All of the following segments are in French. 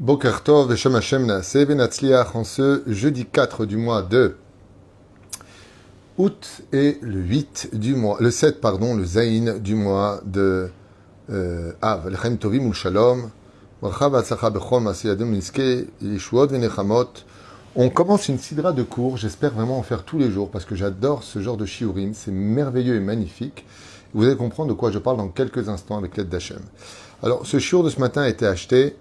Boker Tov, Veshem Hashem Naaseh, Benatzliach, en ce jeudi 4 du mois de août et le 8 du mois, le 7, pardon, le Zayin du mois de euh, Av, Lechem Tovim Ul Shalom, Bracha Vatsacha Bechol Masiyadem Niske, Yeshuot Venechamot. On commence une sidra de cours, j'espère vraiment en faire tous les jours parce que j'adore ce genre de shiurim, c'est merveilleux et magnifique. Vous allez comprendre de quoi je parle dans quelques instants avec l'aide d'Hachem. Alors, ce shiur de ce matin a été acheté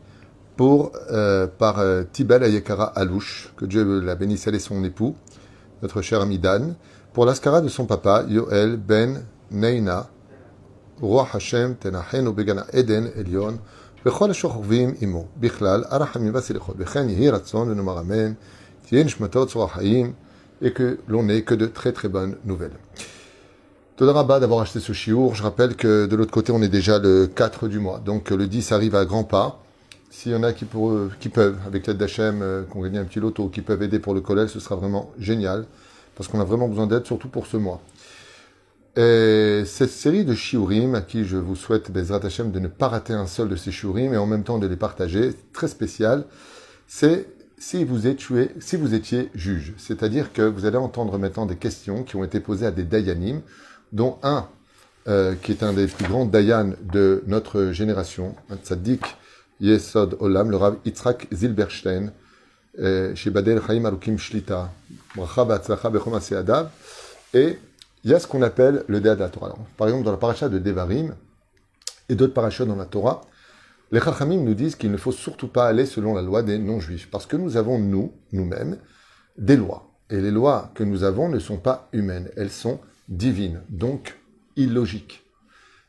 pour, euh, par euh, Tibel Ayekara Alouche, que Dieu la bénisse, elle et son époux, notre cher ami Dan, pour l'ascara de son papa, Yoel Ben Neina, Roi Hashem Tenahen Begana Eden Elion, וכל השוכבים עמו, בכלל, הרחמים והסליחות, וכן יהי רצון ונאמר אמן, תהיה נשמתו צורה חיים, et que l'on n'ait que de très très bonnes nouvelles. Todarabah d'avoir acheté ce chiour. Je rappelle que de l'autre côté, on est déjà le 4 du mois. Donc le 10 arrive à grands pas. S'il y en a qui, peuvent, avec l'aide d'Hachem, euh, qu'on gagne un petit loto, qui peuvent aider pour le collège, ce sera vraiment génial. Parce qu'on a vraiment besoin d'aide, surtout pour ce mois. Et cette série de shiurim, à qui je vous souhaite, Bezrat Hashem, de ne pas rater un seul de ces shiurim et en même temps de les partager, très spécial, c'est si vous, étiez, si vous étiez juge. C'est-à-dire que vous allez entendre maintenant des questions qui ont été posées à des dayanim, dont un euh, qui est un des plus grands dayan de notre génération, un tzaddik Yesod Olam, le Rav Yitzhak Zilberstein, euh, chez Badel Chaim Alukim Shlita, et il y a ce qu'on appelle le Dead Torah. Alors, par exemple, dans la paracha de Devarim et d'autres parachas dans la Torah, les Chachamim nous disent qu'il ne faut surtout pas aller selon la loi des non-juifs, parce que nous avons, nous, nous-mêmes, des lois. Et les lois que nous avons ne sont pas humaines, elles sont divines, donc illogiques.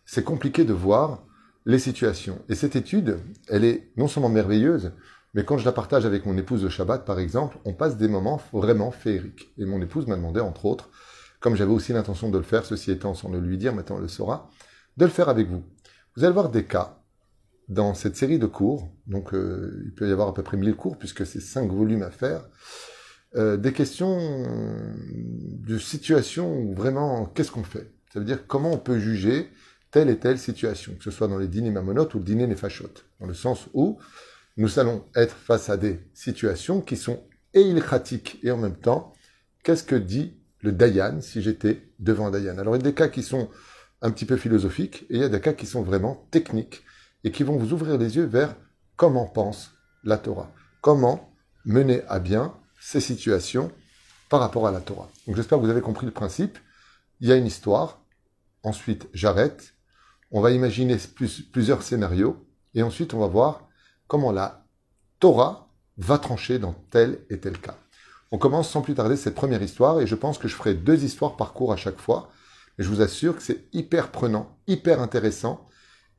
C'est compliqué de voir les situations. Et cette étude, elle est non seulement merveilleuse, mais quand je la partage avec mon épouse de Shabbat, par exemple, on passe des moments vraiment féeriques. Et mon épouse m'a demandé, entre autres, comme j'avais aussi l'intention de le faire, ceci étant sans le lui dire, maintenant elle le saura, de le faire avec vous. Vous allez voir des cas dans cette série de cours, donc euh, il peut y avoir à peu près 1000 cours, puisque c'est 5 volumes à faire, euh, des questions de situation où vraiment, qu'est-ce qu'on fait? Ça veut dire comment on peut juger telle et telle situation, que ce soit dans les dîners mamonotes ou le dîner nefashot, dans le sens où nous allons être face à des situations qui sont et ilchatiques et en même temps, qu'est-ce que dit le Dayan si j'étais devant Dayan? Alors il y a des cas qui sont un petit peu philosophiques et il y a des cas qui sont vraiment techniques et qui vont vous ouvrir les yeux vers comment pense la Torah, comment mener à bien ces situations par rapport à la Torah. Donc j'espère que vous avez compris le principe. Il y a une histoire, ensuite j'arrête, on va imaginer plus, plusieurs scénarios, et ensuite on va voir comment la Torah va trancher dans tel et tel cas. On commence sans plus tarder cette première histoire, et je pense que je ferai deux histoires par cours à chaque fois, mais je vous assure que c'est hyper prenant, hyper intéressant,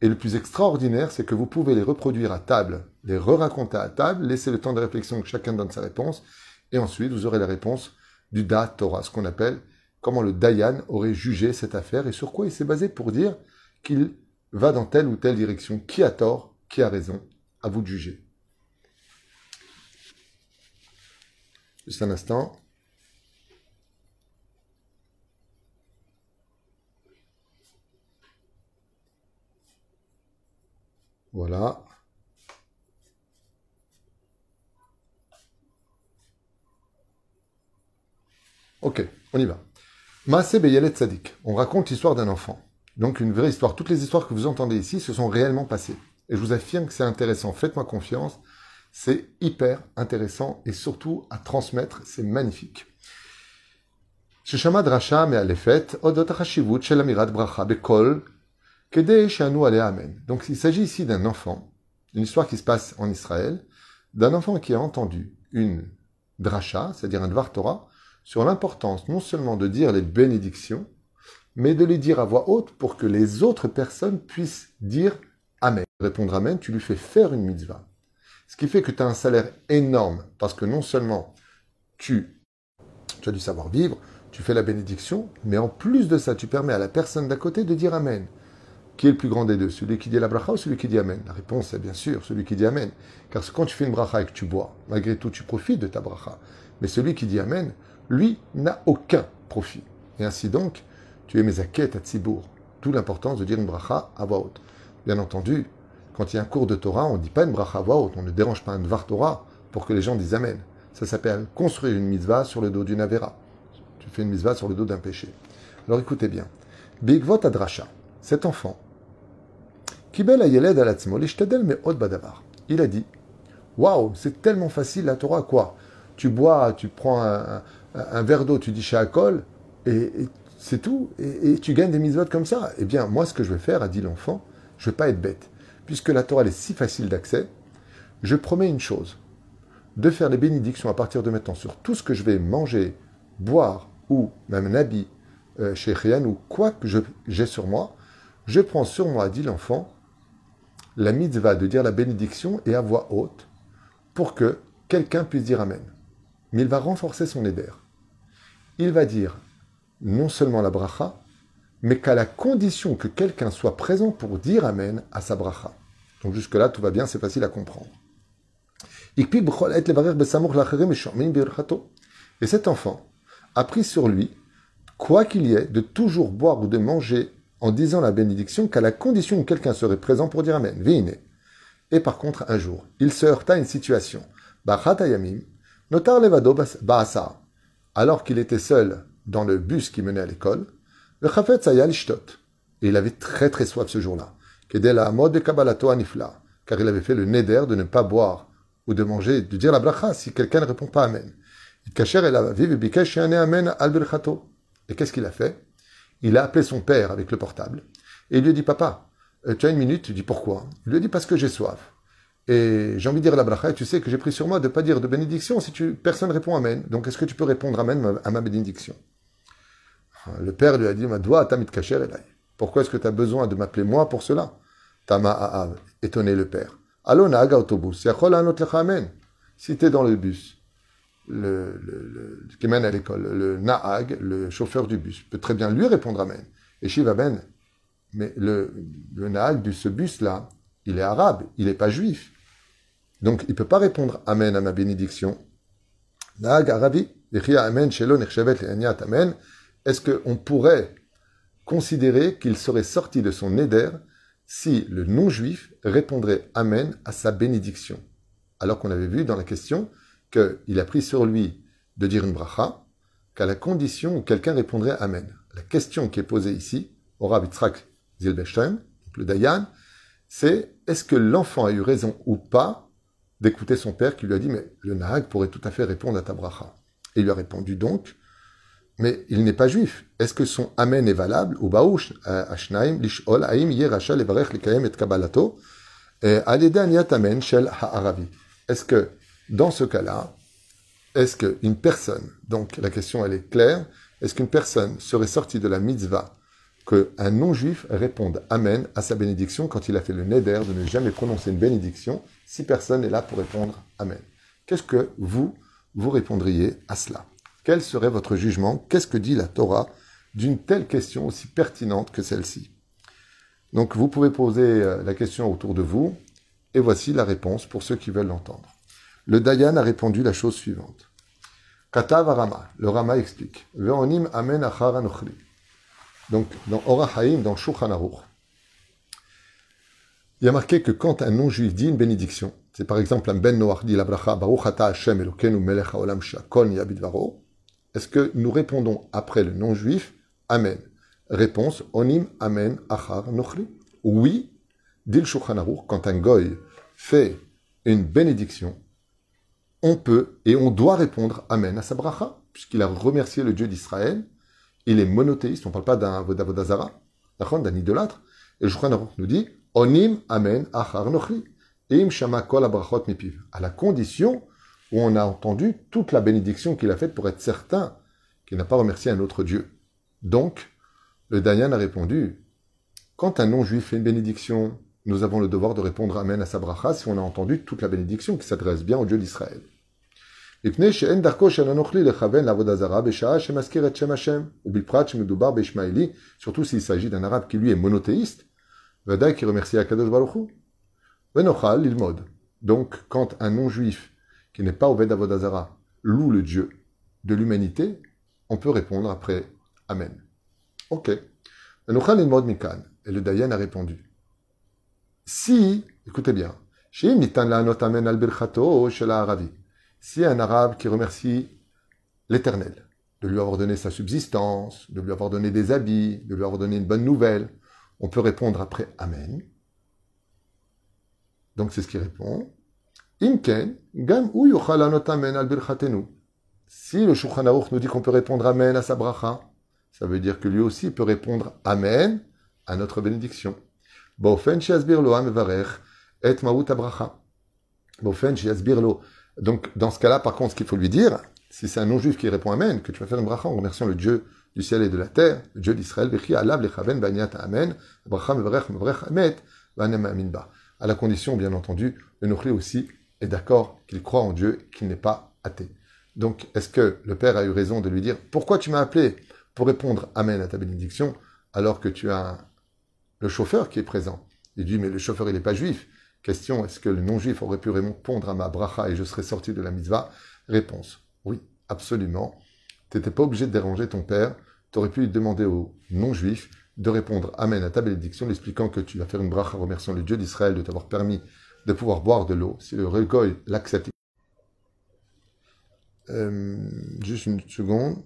et le plus extraordinaire, c'est que vous pouvez les reproduire à table, les re-raconter à table, laisser le temps de réflexion que chacun donne sa réponse, et ensuite vous aurez la réponse du Da Torah, ce qu'on appelle comment le Dayan aurait jugé cette affaire et sur quoi il s'est basé pour dire qu'il va dans telle ou telle direction. Qui a tort Qui a raison À vous de juger. Juste un instant. Voilà. Ok, on y va. Maase Beyelet Tzadik. On raconte l'histoire d'un enfant. Donc une vraie histoire. Toutes les histoires que vous entendez ici se sont réellement passées. Et je vous affirme que c'est intéressant. Faites-moi confiance. C'est hyper intéressant et surtout à transmettre. C'est magnifique. Amen. Donc il s'agit ici d'un enfant, une histoire qui se passe en Israël, d'un enfant qui a entendu une dracha, c'est-à-dire un dvar Torah, sur l'importance non seulement de dire les bénédictions, mais de les dire à voix haute pour que les autres personnes puissent dire Amen. Répondre Amen, tu lui fais faire une mitzvah. Ce qui fait que tu as un salaire énorme, parce que non seulement tu, tu as du savoir-vivre, tu fais la bénédiction, mais en plus de ça, tu permets à la personne d'à côté de dire Amen. Qui est le plus grand des deux Celui qui dit la bracha ou celui qui dit Amen? La réponse est bien sûr celui qui dit Amen. Car quand tu fais une bracha et que tu bois, malgré tout, tu profites de ta bracha. Mais celui qui dit Amen, lui n'a aucun profit. Et ainsi donc, tu es mezaket à Tzibour. D'où l'importance de dire une bracha à voix haute. Bien entendu, Quand il y a un cours de Torah, on ne dit pas une bracha voix on ne dérange pas un dvar Torah pour que les gens disent Amen. Ça s'appelle construire une mitzvah sur le dos d'une avera. Tu fais une mitzvah sur le dos d'un péché. Alors écoutez bien. Bigvot adrasha, cet enfant, Kibel ayeled mais badavar. Il a dit Waouh, c'est tellement facile la Torah, quoi Tu bois, tu prends un, verre d'eau, tu dis Shakol, et, et c'est tout, et, tu gagnes des mitzvot comme ça. Eh bien, moi, ce que je vais faire, a dit l'enfant, je ne vais pas être bête. Puisque la Torah est si facile d'accès, je promets une chose de faire les bénédictions à partir de maintenant sur tout ce que je vais manger, boire, ou même un habit euh, chez Rien, ou quoi que j'ai sur moi, je prends sur moi, dit l'enfant, la mitzvah de dire la bénédiction et à voix haute pour que quelqu'un puisse dire Amen. Mais il va renforcer son éder. Il va dire non seulement la bracha, mais qu'à la condition que quelqu'un soit présent pour dire Amen à sa bracha. Donc jusque-là, tout va bien, c'est facile à comprendre. Et cet enfant a pris sur lui, quoi qu'il y ait, de toujours boire ou de manger en disant la bénédiction qu'à la condition que quelqu'un serait présent pour dire Amen. Et par contre, un jour, il se heurta à une situation. alors qu'il était seul dans le bus qui menait à l'école, le chafetz Et il avait très très soif ce jour-là. la mode de kabalato anifla, car il avait fait le neder de ne pas boire ou de manger, de dire la bracha si quelqu'un ne répond pas Amen. Et qu'est-ce qu'il a fait? Il a appelé son père avec le portable et il lui a dit Papa, euh, tu as une minute? Tu dis pourquoi? Il lui a dit Parce que j'ai soif. Et j'ai envie de dire la bracha, et tu sais que j'ai pris sur moi de ne pas dire de bénédiction si tu, personne répond Amen. Donc est-ce que tu peux répondre Amen à ma bénédiction? Le père lui a dit Pourquoi est-ce que tu as besoin de m'appeler moi pour cela? Tama étonné le père. Autobus. Si tu es dans le bus, le, le, qui mène à l'école, le Naag, le chauffeur du bus, peut très bien lui répondre Amen. Et Shiva Ben, mais le, le Naag de ce bus-là, il est arabe, il n'est pas juif. Donc, il ne peut pas répondre Amen à ma bénédiction. Amen, Amen. Est-ce qu'on pourrait considérer qu'il serait sorti de son éder si le non-juif répondrait Amen à sa bénédiction? Alors qu'on avait vu dans la question qu'il a pris sur lui de dire une bracha qu'à la condition où quelqu'un répondrait Amen. La question qui est posée ici, au Rav Yitzhak le Dayan, c'est est-ce que l'enfant a eu raison ou pas d'écouter son père qui lui a dit, mais le Nahag pourrait tout à fait répondre à ta bracha? Et il lui a répondu donc, mais il n'est pas juif. Est-ce que son Amen est valable Ou Ashnaim, Lishol, Levarech, Lekayem et Amen, Shel Ha'aravi. Est-ce que, dans ce cas-là, est-ce qu'une personne, donc la question elle est claire, est-ce qu'une personne serait sortie de la mitzvah qu'un non-juif réponde Amen à sa bénédiction quand il a fait le neder de ne jamais prononcer une bénédiction si personne n'est là pour répondre Amen? Qu'est-ce que vous, vous répondriez à cela? Quel serait votre jugement? Qu'est-ce que dit la Torah d'une telle question aussi pertinente que celle-ci? Donc vous pouvez poser euh, la question autour de vous et voici la réponse pour ceux qui veulent l'entendre. Le Dayan a répondu la chose suivante. Katav Rama, le Rama explique. Ve'onim Amen donc, dans Orahaim, dans Shulchan il y a marqué que quand un non-juif dit une bénédiction, c'est par exemple un ben Noach dit la bracha Baruch ata Hashem Elokeinu melech haolam shakol varo, est-ce que nous répondons après le non-juif? Amen Réponse Onim Amen achar nochri. Oui, dit le quand un goy fait une bénédiction, on peut et on doit répondre Amen à sa bracha, puisqu'il a remercié le Dieu d'Israël il est monothéiste, on ne parle pas d'un Vodazara, d'un idolâtre. Et le nous dit Onim Amen Achar Nochri. Im Shama Kol Abrachot Mipiv. À la condition où on a entendu toute la bénédiction qu'il a faite pour être certain qu'il n'a pas remercié un autre Dieu. Donc, le Dayan a répondu Quand un non-juif fait une bénédiction, nous avons le devoir de répondre Amen à sa bracha si on a entendu toute la bénédiction qui s'adresse bien au Dieu d'Israël. Surtout s'il s'agit d'un arabe qui lui est monothéiste, qui remercie Akadosh Baruch Donc, quand un non-juif qui n'est pas au Avodazara loue le Dieu de l'humanité, on peut répondre après Amen. Ok. Et le Dayan a répondu. Si Écoutez bien. Si un arabe qui remercie l'Éternel de lui avoir donné sa subsistance, de lui avoir donné des habits, de lui avoir donné une bonne nouvelle, on peut répondre après Amen. Donc c'est ce qui répond. Gam amen al Si le Shulchan nous dit qu'on peut répondre Amen à sa bracha, ça veut dire que lui aussi peut répondre Amen à notre bénédiction. Et abracha. Donc dans ce cas-là, par contre, ce qu'il faut lui dire, si c'est un non-juif qui répond Amen, que tu vas faire une bracha en remerciant le Dieu du ciel et de la terre, le Dieu d'Israël, Amen, À la condition, bien entendu, de nous aussi est d'accord qu'il croit en Dieu, qu'il n'est pas athée. Donc, est-ce que le Père a eu raison de lui dire Pourquoi tu m'as appelé pour répondre Amen à ta bénédiction alors que tu as le chauffeur qui est présent? Il dit Mais le chauffeur, il n'est pas juif. Question Est-ce que le non-juif aurait pu répondre à ma bracha et je serais sorti de la mitzvah? Réponse Oui, absolument. Tu n'étais pas obligé de déranger ton père. Tu aurais pu demander au non-juif de répondre Amen à ta bénédiction, lui expliquant que tu vas faire une bracha remerciant le Dieu d'Israël de t'avoir permis de pouvoir boire de l'eau. Si le recueil l'accepte. Euh, juste une seconde.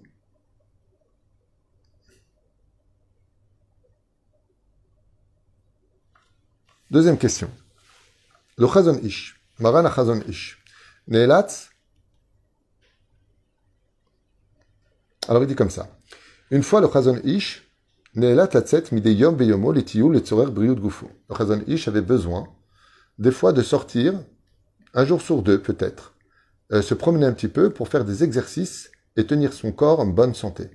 Deuxième question. Le Chazon Ish, Maran Chazon Ish, Neelatz. Alors il dit comme ça. Une fois le Chazon Ish, Neelat Atzet Mideyom Beyomo Letiyu Letzorer Briut Gufo. Le Chazon Ish avait besoin, des fois, de sortir, un jour sur deux peut-être, euh, se promener un petit peu pour faire des exercices et tenir son corps en bonne santé.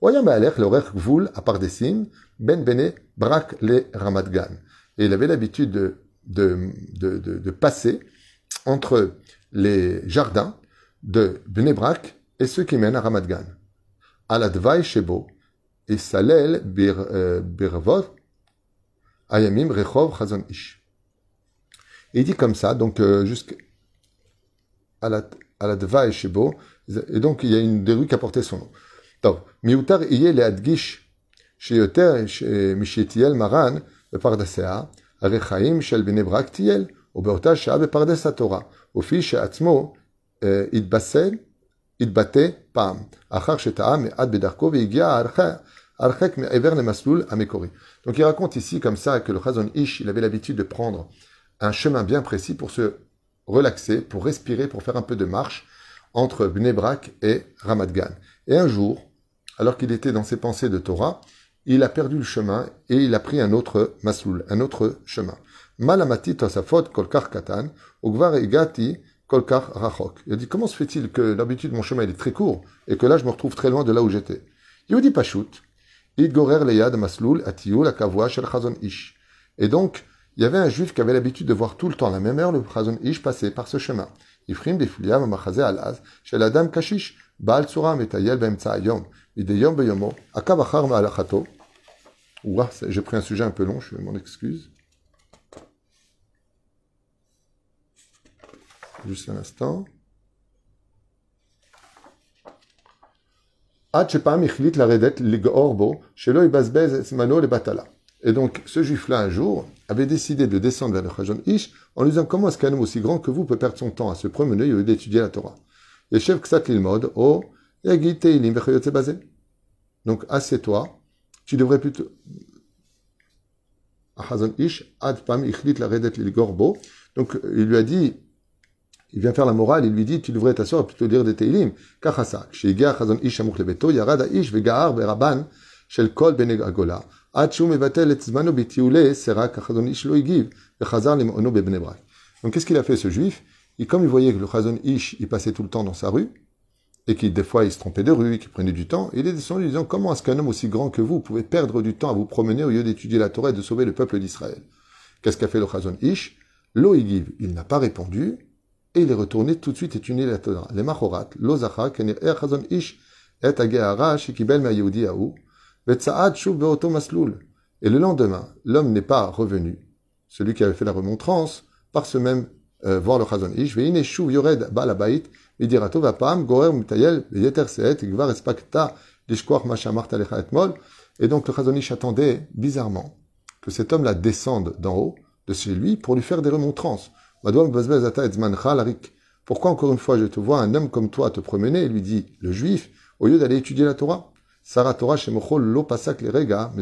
Oyam Baalech l'Orer Gvul à Pardesim, Ben Bene Brak le Ramadgan. Et il avait l'habitude de, de, de, de, passer entre les jardins de Bnebrak et ceux qui mènent à Ramadgan. Aladvai Shebo et Salel euh, Birvot Ayamim Rechov Chazon Ish. Et il dit comme ça, donc euh, jusqu'à la, à la Dva et Shebo, et donc il y a une des rues qui a porté son nom. Donc, Mioutar Iye le Adgish, chez Yoter, chez Mishitiel Maran, le Pardasea, Arechaim, Shel Benebrak Tiel, au Beota Shah, le Pardasa Torah, au Fish Atzmo, euh, Idbasel, Idbate, Pam, Achar Shetaam, et Ad Bedarko, Vigia, Archa, Archek, Ever le Masloul, Amekori. Donc il raconte ici comme ça que le Chazon Ish, il avait l'habitude de prendre un chemin bien précis pour se relaxer, pour respirer, pour faire un peu de marche entre Bnebrak et Ramadgan. Et un jour, alors qu'il était dans ses pensées de Torah, il a perdu le chemin et il a pris un autre masloul, un autre chemin. Malamati tosafot kolkar katan, ugvar egati kolkar rachok. Il a dit, comment se fait-il que d'habitude mon chemin est très court et que là je me retrouve très loin de là où j'étais? Yehudi Pashut, idgorer leyad masloul shel chazon ish. Et donc, il y avait un juif qui avait l'habitude de voir tout le temps la même heure le chazon ish passer par ce chemin. Ifrim befuliam machaze alaz, shel adam kashish, baal tsura metayel be'emtsa ayom. Ideyom beyomo, akav achar ma'alachato, Ouah, j'ai pris un sujet un peu long, je m'en excuse. Juste un instant. Et donc, ce juif-là, un jour, avait décidé de descendre vers le Chajam Ish en lui disant Comment est-ce qu'un homme aussi grand que vous peut perdre son temps à se promener au lieu d'étudier la Torah? Yeshev Ksat Lilmod, O, oh, Yagite Ilim. Donc, assieds-toi, tu devrais plutôt. Chazon Ish, Adpam Ichlit la Redet Lil Gorbo. Donc, il lui a dit il vient faire la morale, il lui dit, tu devrais t'asseoir plutôt lire des Teilim. Kachasa, Shigea Chazon Ish Amuch Lebeto, Yarada Ish, Vegaar Beraban, Shel Kol Benegagola. Donc qu'est-ce qu'il a fait ce juif? Et comme il voyait que le Chazon Ish, il passait tout le temps dans sa rue, et qu'il des fois il se trompait de rue, qu'il prenait du temps, il est descendu disant comment est-ce qu'un homme aussi grand que vous pouvez perdre du temps à vous promener au lieu d'étudier la Torah et de sauver le peuple d'Israël? Qu'est-ce qu'a fait le Chazon Ish? Loïgiv, il n'a pas répondu, et il est retourné tout de suite étudier la Torah. Les Lozacha, Kenir er Chazon Ish, Et Agehara, Shikibel Aou, et le lendemain, l'homme n'est pas revenu, celui qui avait fait la remontrance, par ce même euh, voir le Chazon. Ish, Veine Shuv Yored Balabait, et donc le Chazonish attendait bizarrement que cet homme-là descende d'en haut, de chez lui pour lui faire des remontrances. Pourquoi encore une fois je te vois un homme comme toi te promener, lui dit le juif, au lieu d'aller étudier la Torah? Le rega.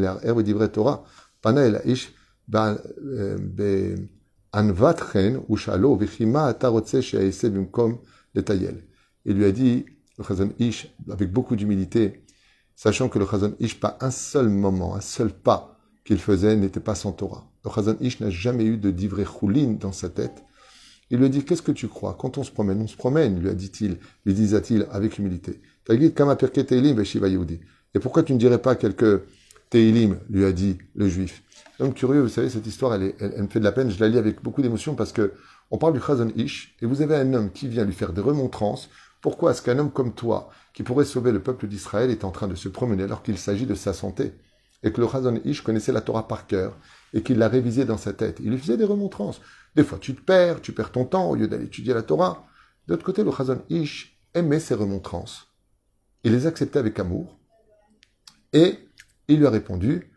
Il lui a dit, le Chazon Ish, avec beaucoup d'humilité, sachant que le Chazon Ish, pas un seul moment, un seul pas qu'il faisait n'était pas sans Torah. Le Chazon Ish n'a jamais eu de divrei choulin dans sa tête. Il lui dit, qu'est-ce que tu crois? Quand on se promène, on se promène, lui a dit-il, lui disait-il avec humilité. Et pourquoi tu ne dirais pas quelques Teilim, lui a dit le juif? Donc curieux, vous savez, cette histoire, elle, me fait de la peine, je la lis avec beaucoup d'émotion parce que on parle du Chazon Ish, et vous avez un homme qui vient lui faire des remontrances. Pourquoi est-ce qu'un homme comme toi, qui pourrait sauver le peuple d'Israël, est en train de se promener alors qu'il s'agit de sa santé Et que le Chazon Ish connaissait la Torah par cœur, et qu'il l'a révisée dans sa tête? Il lui faisait des remontrances. Des fois, tu te perds, tu perds ton temps au lieu d'aller étudier la Torah. D'autre côté, le Chazon Ish aimait ces remontrances. Il les acceptait avec amour. Et il lui a répondu,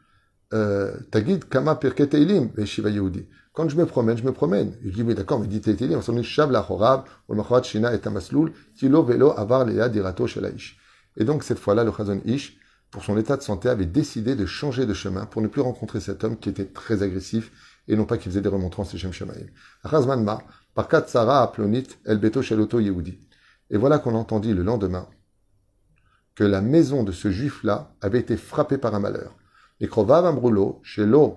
euh, Tagid kama pirke teilim, Shiva Yehudi. Quand je me promène, je me promène. Il dit, oui, d'accord, mais dit teilim, on s'en dit, la chorab, ou machrat shina et amasloul, tilo velo avar lea dirato shalaish. Et donc, cette fois-là, le Chazon Ish, pour son état de santé, avait décidé de changer de chemin pour ne plus rencontrer cet homme qui était très agressif et non pas qui faisait des remontrances chez Shemaim. Razman ma, par Katsara aplonit el beto Yehudi. Et voilà qu'on entendit le lendemain que la maison de ce juif-là avait été frappée par un malheur. Et Krovav Amrulo, chez l'eau,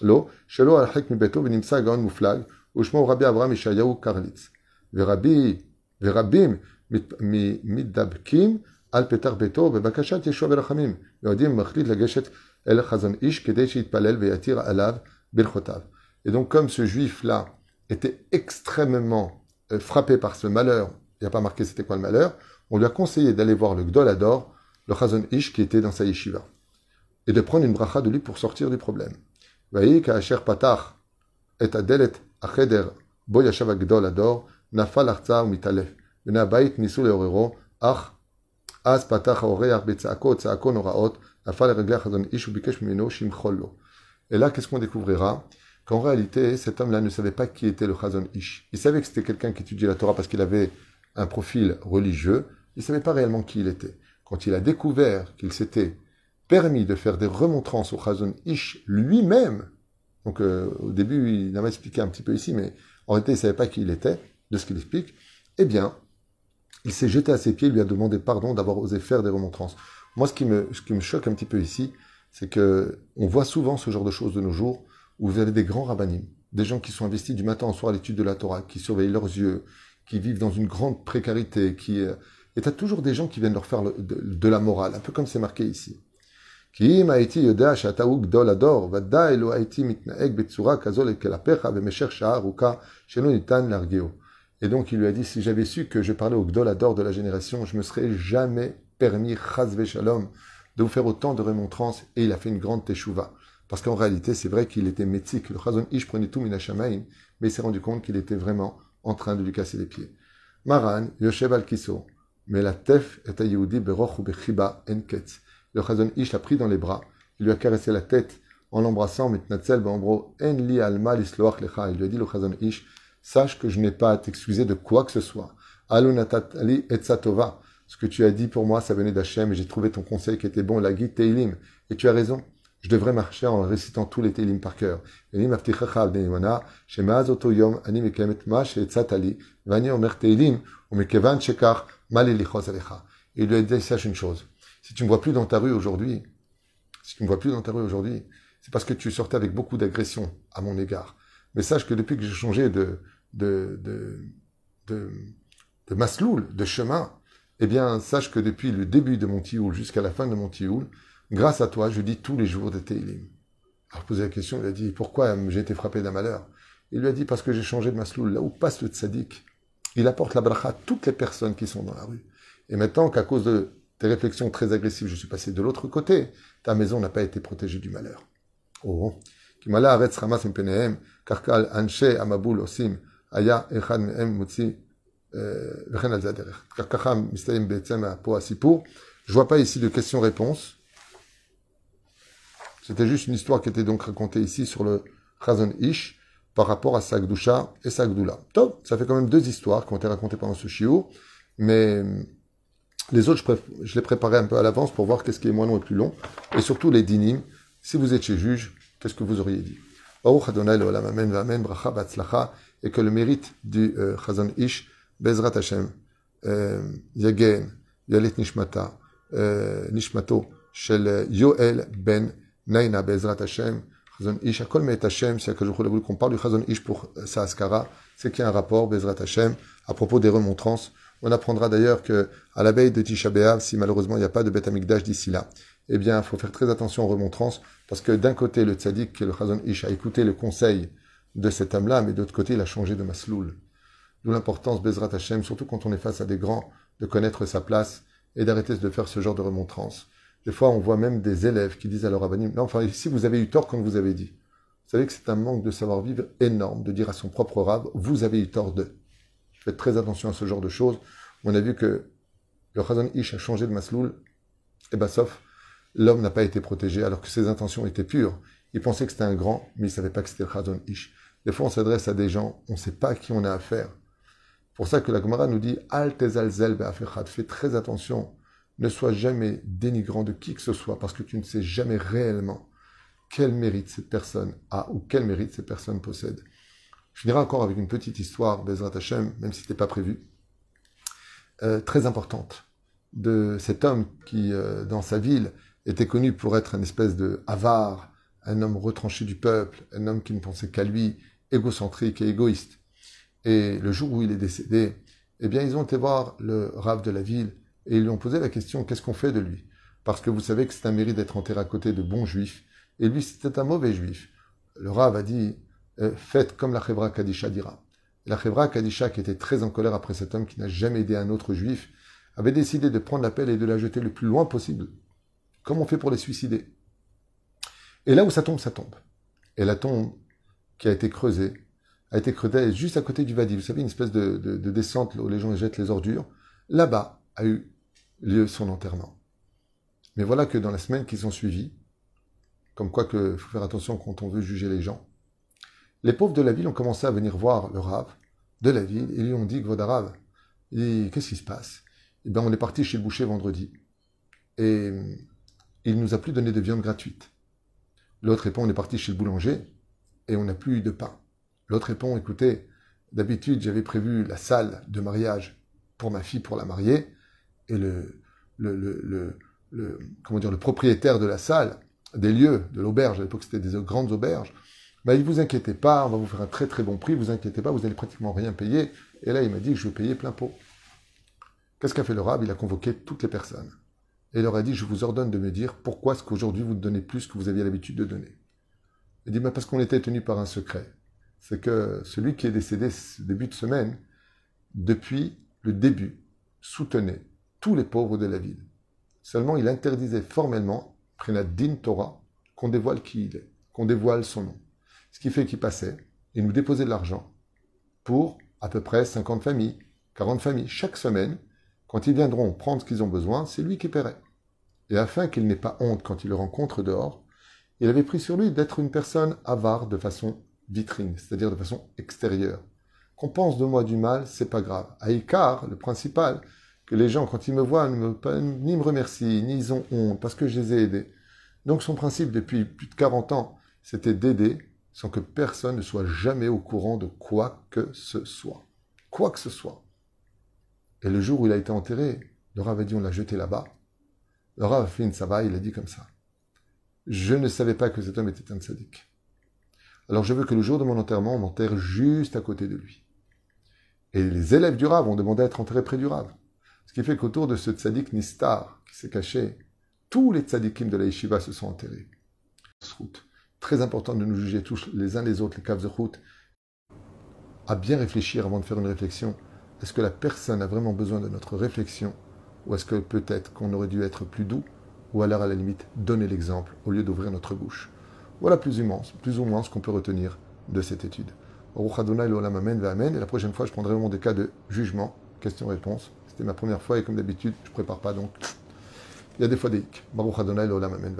l'eau, chez l'eau al mi beto venimsa gaon muflag, ushmo Rabbi Abraham Ishayahu Karlitz. Verabi, verabim, mitdabkim, על פתח ביתו בבקשת ישוע ורחמים. יהודים מחליט לגשת אל החזון איש כדי שיתפלל ויתיר עליו ברכותיו. Et donc comme ce juif-là était extrêmement euh, frappé par ce malheur, il n'y a pas marqué c'était quoi le malheur, on lui a conseillé d'aller voir le Gdol Ador, le Chazon Ish qui était dans sa yeshiva, et de prendre une bracha de lui pour sortir du problème. Vaï ka'asher patach et adelet acheder bo yashav Gdol Ador nafal arza u mitalef. בני הבית ניסו לעוררו, אך אז פתח האורח בצעקות, צעקו נוראות, נפל לרגלי החזון איש וביקש ממנו שימחול לו. Et là, qu'est-ce qu'on découvrira Qu'en réalité, cet homme-là ne savait pas qui était le Chazon Ish. Il savait que c'était quelqu'un qui étudiait la Torah parce qu'il avait un profil religieux, il ne savait pas réellement qui il était. Quand il a découvert qu'il s'était permis de faire des remontrances au Chazon Ish lui-même, donc euh, au début il m'a expliqué un petit peu ici, mais en réalité il ne savait pas qui il était, de ce qu'il explique, eh bien, il s'est jeté à ses pieds, il lui a demandé pardon d'avoir osé faire des remontrances. Moi, ce qui me, ce qui me choque un petit peu ici, c'est que on voit souvent ce genre de choses de nos jours, où vous avez des grands rabbinim, des gens qui sont investis du matin au soir à l'étude de la Torah, qui surveillent leurs yeux, qui vivent dans une grande précarité, qui euh, et tu as toujours des gens qui viennent leur faire de, la morale, un peu comme c'est marqué ici. Et donc il lui a dit, si j'avais su que je parlais au Gdolador de la génération, je me serais jamais permis, shalom, de vous faire autant de remontrances, et il a fait une grande teshuva. Parce qu'en réalité, c'est vrai qu'il était métique. Le Chazon Ish prenait tout mais il s'est rendu compte qu'il était vraiment en train de lui casser les pieds. Maran, Yoshev al-Kiso, mais la tef est à Yehudi beroch ou bechiba enketz. Le Chazon Ish l'a pris dans les bras, il lui a caressé la tête en l'embrassant, mitnatzel beombro en li alma lisloach lecha. Il lui a dit le Chazon Ish, sache que je n'ai pas à t'excuser de quoi que ce soit. Alunatatali etzatova. Ce que tu as dit pour moi, ça venait d'Hachem et j'ai trouvé ton conseil qui était bon, la guide Teilim. Et tu as raison. Je devrais marcher en récitant tous les Teilim par cœur. Et il lui a dit sache une chose. Si tu ne me vois plus dans ta rue aujourd'hui, si tu ne me vois plus dans ta rue aujourd'hui, c'est parce que tu sortais avec beaucoup d'agression à mon égard. Mais sache que depuis que j'ai changé de, de, de, de, de masloul, de chemin, eh bien, sache que depuis le début de mon tioul jusqu'à la fin de mon tioul, Grâce à toi, je dis tous les jours des Teilim. Alors, posé la question, il a dit Pourquoi j'ai été frappé d'un malheur? Il lui a dit Parce que j'ai changé de masloul. Là où passe le tzaddik, il apporte la bracha à toutes les personnes qui sont dans la rue. Et maintenant qu'à cause de tes réflexions très agressives, je suis passé de l'autre côté, ta maison n'a pas été protégée du malheur. Oh Karkal, Anche, eh, vois pas ici de questions-réponses. C'était juste une histoire qui était donc racontée ici sur le Chazon Ish. par rapport à sa Gdusha et sa Gdoula. Top, ça fait quand même deux histoires qui ont été racontées pendant ce shiur, mais les autres, je, je les préparais un peu à l'avance pour voir qu'est-ce qui est moins long et plus long, et surtout les dinim. Si vous étiez juge, qu'est-ce que vous auriez dit? Et que le mérite du euh, Chazon Ish, Bezrat Hashem, euh, Yagen, Yalet Nishmata, euh, Nishmato, Shel Yoel Ben Naina Bezrat Hashem, Chazon Ish, Akol Met Hashem, si Akadosh voulu qu'on parle du Chazon Ish pour sa Askara, c'est qu'il y a un rapport, Bezrat Hashem, à propos des remontrances. On apprendra d'ailleurs que à la veille de Tisha si malheureusement il n'y a pas de Beth Amikdash d'ici là, eh bien, il faut faire très attention aux remontrances, parce que d'un côté, le tzaddik, le Chazon Ish, a écouté le conseil de cet homme-là, mais d'autre côté, il a changé de masloul. D'où l'importance, Bezrat Hashem, surtout quand on est face à des grands, de connaître sa place et d'arrêter de faire ce genre de remontrances. Des fois, on voit même des élèves qui disent à leur avanim, non, enfin, ici, vous avez eu tort comme vous avez dit. Vous savez que c'est un manque de savoir-vivre énorme de dire à son propre rab, vous avez eu tort de. Faites très attention à ce genre de choses. On a vu que le Chazon Ish a changé de masloul, et ben, sauf, l'homme n'a pas été protégé alors que ses intentions étaient pures. Il pensait que c'était un grand, mais il savait pas que c'était le Chazon Ish. Des fois, on s'adresse à des gens, on ne sait pas à qui on a affaire. pour ça que la Gemara nous dit Al tezalzel fais très attention, ne sois jamais dénigrant de qui que ce soit, parce que tu ne sais jamais réellement quel mérite cette personne a ou quel mérite cette personne possède. Je finirai encore avec une petite histoire, Bezrat Hashem, même si ce n'était pas prévu, euh, très importante, de cet homme qui, euh, dans sa ville, était connu pour être un espèce de avare, un homme retranché du peuple, un homme qui ne pensait qu'à lui, égocentrique et égoïste. Et le jour où il est décédé, eh bien, ils ont été voir le rave de la ville et ils lui ont posé la question qu'est-ce qu'on fait de lui? Parce que vous savez que c'est un mérite d'être enterré à côté de bons juifs, et lui, c'était un mauvais juif. Le rave a dit euh, faites comme la Chevra Kadisha dira. la Chevra Kadisha, qui était très en colère après cet homme qui n'a jamais aidé un autre juif, avait décidé de prendre la pelle et de la jeter le plus loin possible. Comme on fait pour les suicider. Et là où ça tombe, ça tombe. Et la tombe qui a été creusée, a été creusée juste à côté du Vadi. Vous savez, une espèce de, descente où les gens jettent les ordures. Là-bas a eu lieu son enterrement. Mais voilà que dans la semaine qui sont suivies, comme quoi qu'il faut faire attention quand on veut juger les gens, les pauvres de la ville ont commencé à venir voir le rave de la ville et lui ont dit, Gvodarav, qu'est-ce qui se passe? Eh bien, on est parti chez le boucher vendredi et il nous a plus donné de viande gratuite. L'autre répond, on est parti chez le boulanger et on n'a plus eu de pain. L'autre répond, écoutez, d'habitude j'avais prévu la salle de mariage pour ma fille pour la marier, et le, comment dire, le propriétaire de la salle, des lieux, de l'auberge, à l'époque c'était des grandes auberges, m'a dit, vous inquiétez pas, on va vous faire un très très bon prix, vous inquiétez pas, vous allez pratiquement rien payer. Et là, il m'a dit que je vais payer plein pot. Qu'est-ce qu'a fait le rab? Il a convoqué toutes les personnes. Et il leur a dit, je vous ordonne de me dire pourquoi est-ce qu'aujourd'hui vous donnez plus que vous aviez l'habitude de donner. Il dit, mais parce qu'on était tenu par un secret. C'est que celui qui est décédé ce début de semaine, depuis le début, soutenait tous les pauvres de la ville. Seulement, il interdisait formellement, la din Torah, qu'on dévoile qui il est, qu'on dévoile son nom. Ce qui fait qu'il passait, il nous déposait de l'argent pour à peu près 50 familles, 40 familles, chaque semaine. Quand ils viendront prendre ce qu'ils ont besoin, c'est lui qui paierait. Et afin qu'il n'ait pas honte quand il le rencontre dehors, il avait pris sur lui d'être une personne avare de façon vitrine, c'est-à-dire de façon extérieure. Qu'on pense de moi du mal, c'est pas grave. À Icar, le principal, que les gens, quand ils me voient, ne me, ni me remercient, ni ils ont honte, parce que je les ai aidés. Donc son principe, depuis plus de 40 ans, c'était d'aider sans que personne ne soit jamais au courant de quoi que ce soit. Quoi que ce soit. Et le jour où il a été enterré, le Rav a dit on l'a jeté là-bas. Le Rav a fait une sava, il a dit comme ça. Je ne savais pas que cet homme était un sadique. Alors je veux que le jour de mon enterrement, on m'enterre juste à côté de lui. Et les élèves du Rav ont demandé à être enterrés près du Rav. Ce qui fait qu'autour de ce tzaddik Nistar qui s'est caché, tous les tzaddikim de la yeshiva se sont enterrés. Très important de nous juger tous les uns les autres, les kavzechut, à bien réfléchir avant de faire une réflexion. Est-ce que la personne a vraiment besoin de notre réflexion? Ou est-ce que peut-être qu'on aurait dû être plus doux? Ou alors à la limite donner l'exemple au lieu d'ouvrir notre bouche. Voilà plus, ou moins ce qu'on peut retenir de cette étude. Et la prochaine fois, je prendrai vraiment des cas de jugement, question-réponse. C'était ma première fois et comme d'habitude, je prépare pas donc. Il y a des fois des hic. Baruch Adonai Amen